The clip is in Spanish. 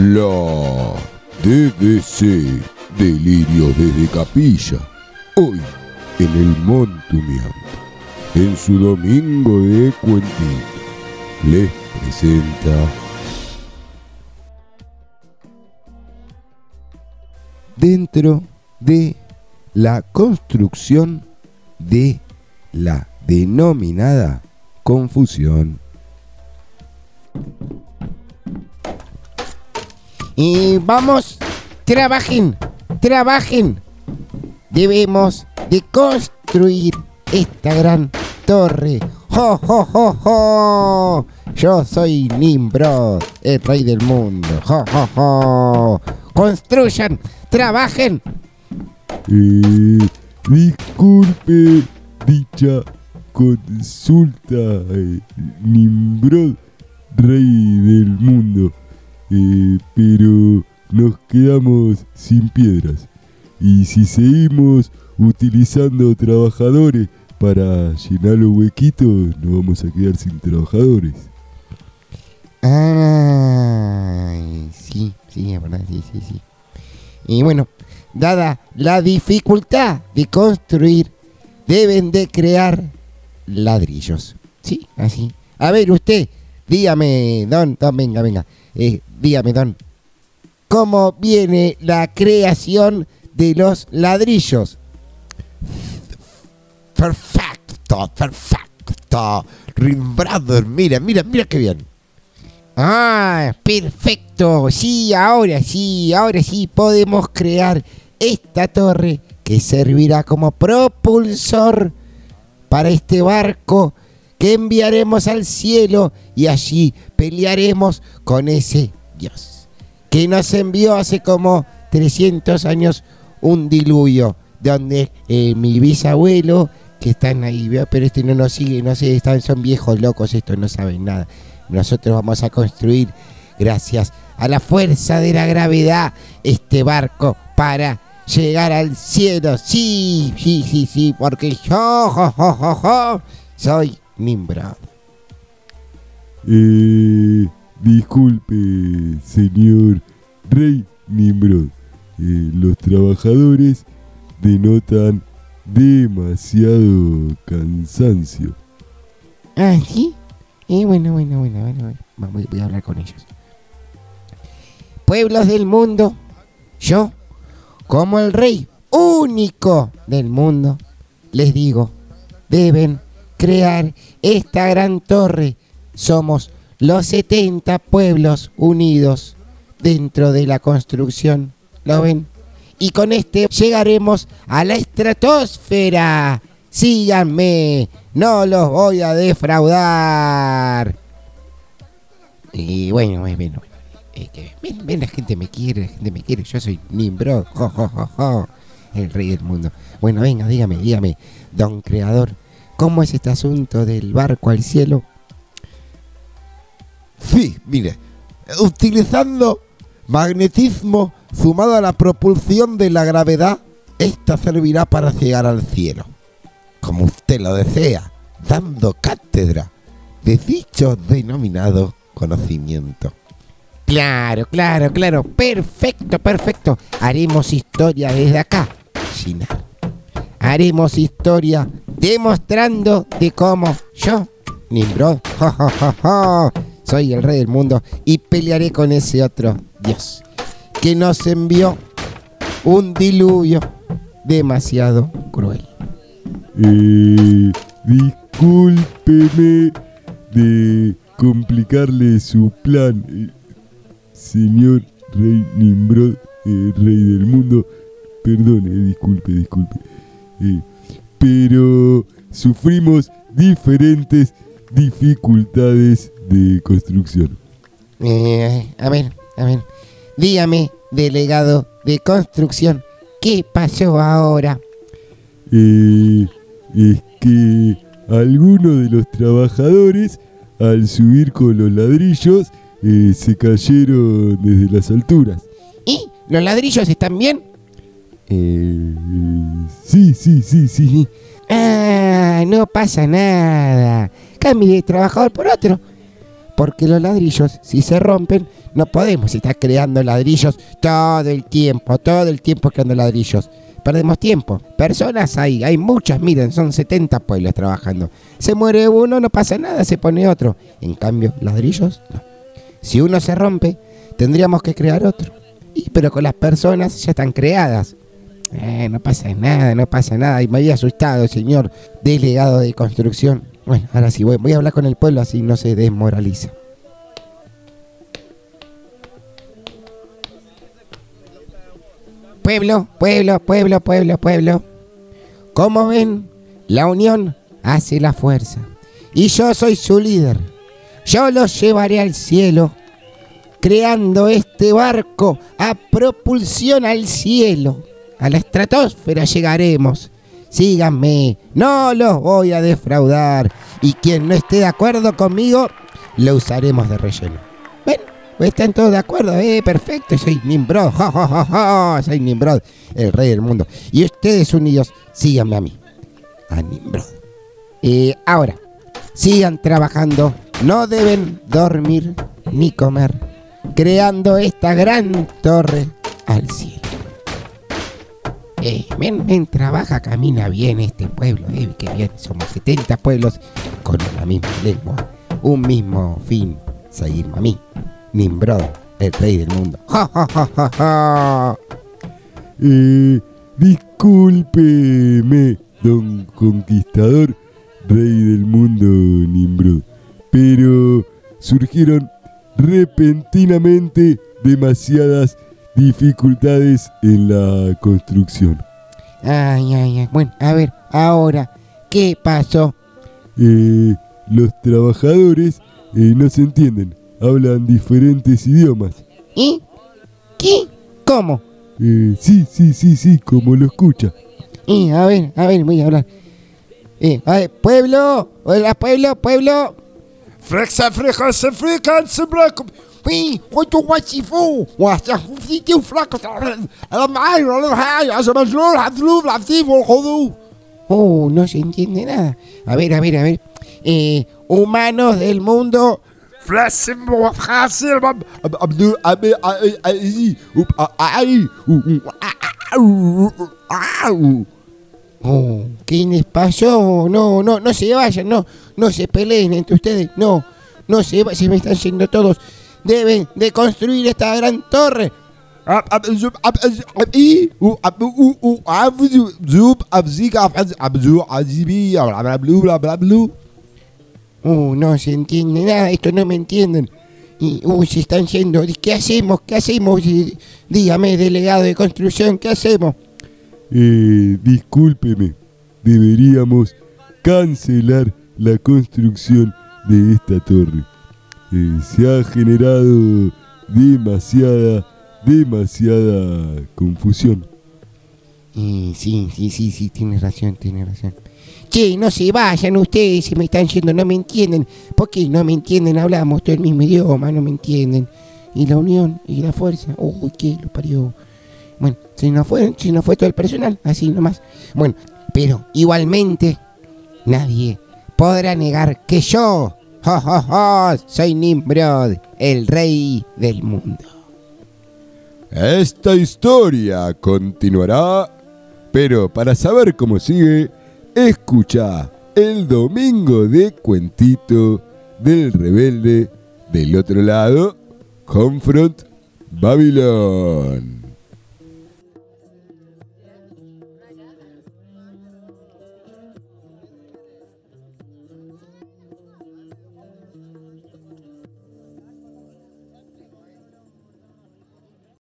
La DDC, Delirio desde Capilla, hoy en el Montumiante, en su domingo de cuentito, les presenta dentro de la construcción de la denominada confusión. Y vamos, trabajen, trabajen. Debemos de construir esta gran torre. ¡Jo, jo, jo, jo! Yo soy Nimrod, el rey del mundo. ¡Jo, jo, jo! Construyan, trabajen. Eh, disculpe dicha consulta, eh, Nimrod, rey del mundo, eh, pero nos quedamos sin piedras. Y si seguimos utilizando trabajadores para llenar los huequitos, nos vamos a quedar sin trabajadores. Ay, sí, sí, es verdad, sí, sí, sí. Y bueno, dada la dificultad de construir, deben de crear ladrillos. Sí, así. A ver, usted, dígame, don, don, venga, venga. Eh, dígame, don, ¿cómo viene la creación de los ladrillos? Perfecto, perfecto. Ring Brother, mira, mira, mira qué bien. Ah, perfecto. Sí, ahora sí, ahora sí podemos crear esta torre que servirá como propulsor para este barco que enviaremos al cielo y allí pelearemos con ese Dios que nos envió hace como 300 años un diluvio donde eh, mi bisabuelo que están ahí, pero este no nos sigue, no sé, están, son viejos locos, estos no saben nada. Nosotros vamos a construir, gracias a la fuerza de la gravedad, este barco para llegar al cielo. Sí, sí, sí, sí, porque yo jo, jo, jo, soy Nimrod. Eh, disculpe, señor Rey Nimrod. Eh, los trabajadores denotan demasiado cansancio. Ah, sí. Eh, bueno, bueno, bueno, bueno, bueno. Vamos, voy a hablar con ellos. Pueblos del mundo, yo, como el rey único del mundo, les digo, deben crear esta gran torre. Somos los 70 pueblos unidos dentro de la construcción. ¿Lo ven? Y con este llegaremos a la estratosfera. Síganme, no los voy a defraudar. Y bueno, bueno, bueno. ven, ven, la gente me quiere, la gente me quiere. Yo soy jo, jo, el rey del mundo. Bueno, venga, dígame, dígame, don creador, ¿cómo es este asunto del barco al cielo? Sí, mire, utilizando magnetismo sumado a la propulsión de la gravedad, esta servirá para llegar al cielo, como usted lo desea, dando cátedra de dicho denominado conocimiento. Claro, claro, claro. Perfecto, perfecto. Haremos historia desde acá, Shinar. Haremos historia demostrando de cómo yo, Nimrod, jo, jo, soy el rey del mundo y pelearé con ese otro Dios que nos envió un diluvio demasiado cruel. Eh, discúlpeme de complicarle su plan, eh, señor Rey Nimrod, eh, Rey del mundo. Perdone, disculpe, disculpe. Pero sufrimos diferentes dificultades de construcción. Eh, a ver, a ver. Dígame, delegado de construcción, ¿qué pasó ahora? Eh, es que algunos de los trabajadores, al subir con los ladrillos, eh, se cayeron desde las alturas. ¿Y los ladrillos están bien? Eh, sí, sí, sí, sí. Ah, no pasa nada. Cambie de trabajador por otro. Porque los ladrillos, si se rompen, no podemos estar creando ladrillos todo el tiempo, todo el tiempo creando ladrillos. Perdemos tiempo. Personas hay, hay muchas, miren, son 70 pueblos trabajando. Se muere uno, no pasa nada, se pone otro. En cambio, ladrillos, no. Si uno se rompe, tendríamos que crear otro. Pero con las personas ya están creadas. Eh, no pasa nada, no pasa nada. Y me había asustado, señor delegado de construcción. Bueno, ahora sí, voy, voy a hablar con el pueblo así no se desmoraliza. Pueblo, pueblo, pueblo, pueblo, pueblo. Como ven, la unión hace la fuerza. Y yo soy su líder. Yo los llevaré al cielo, creando este barco a propulsión al cielo. A la estratosfera llegaremos. Síganme, no los voy a defraudar. Y quien no esté de acuerdo conmigo, lo usaremos de relleno. ¿Ven? ¿Están todos de acuerdo? Eh, perfecto, soy Nimrod. Ja. Soy Nimrod, el rey del mundo. Y ustedes unidos, síganme a mí. A Nimrod. Y ahora, sigan trabajando. No deben dormir ni comer. Creando esta gran torre al cielo. Eh, ven, trabaja, camina bien este pueblo, eh, qué bien, somos 70 pueblos con una misma lengua, un mismo fin, seguirme a mí, Nimrod, el rey del mundo. ¡Ja, ja, ja, ja, ja! Eh, discúlpeme, don conquistador, rey del mundo Nimrod, pero surgieron repentinamente demasiadas dificultades en la construcción. Ay, ay, ay, bueno, a ver, ahora, ¿qué pasó? Eh, los trabajadores eh, no se entienden, hablan diferentes idiomas. ¿Y? ¿Qué? ¿Cómo? Eh, sí, sí, sí, sí, como lo escucha. Y, a ver, a ver, voy a hablar. Eh, a ver, pueblo, hola, pueblo, pueblo. Frexa, freja, se freca, se braco. Uy, oito wasifu, wasifu flaco. Oh, no se entiende nada. A ver, a ver, a ver. Eh, humanos del mundo. Oh, ¿qué les pasó? No, no, no se vayan, no, no se peleen entre ustedes, no, no se, se me están yendo todos. Deben de construir esta gran torre. Uh, no se entiende nada, esto no me entienden. Y, uy, se están yendo. ¿Qué hacemos? ¿Qué hacemos? Dígame, delegado de construcción, ¿qué hacemos? Eh, discúlpeme, deberíamos cancelar la construcción de esta torre. Se ha generado demasiada, demasiada confusión. Sí, sí, sí, sí, tienes razón, tienes razón. Che, no se vayan ustedes, se me están yendo, no me entienden. ¿Por qué no me entienden? Hablamos todo el mismo idioma, no me entienden. Y la unión y la fuerza, uy, qué lo parió. Bueno, si no fue, si no fue todo el personal, así nomás. Bueno, pero igualmente nadie podrá negar que yo, jo, jo, jo, soy Nimrod, el rey del mundo. Esta historia continuará, pero para saber cómo sigue, escucha el domingo de cuentito del rebelde del otro lado, Confront Babylon.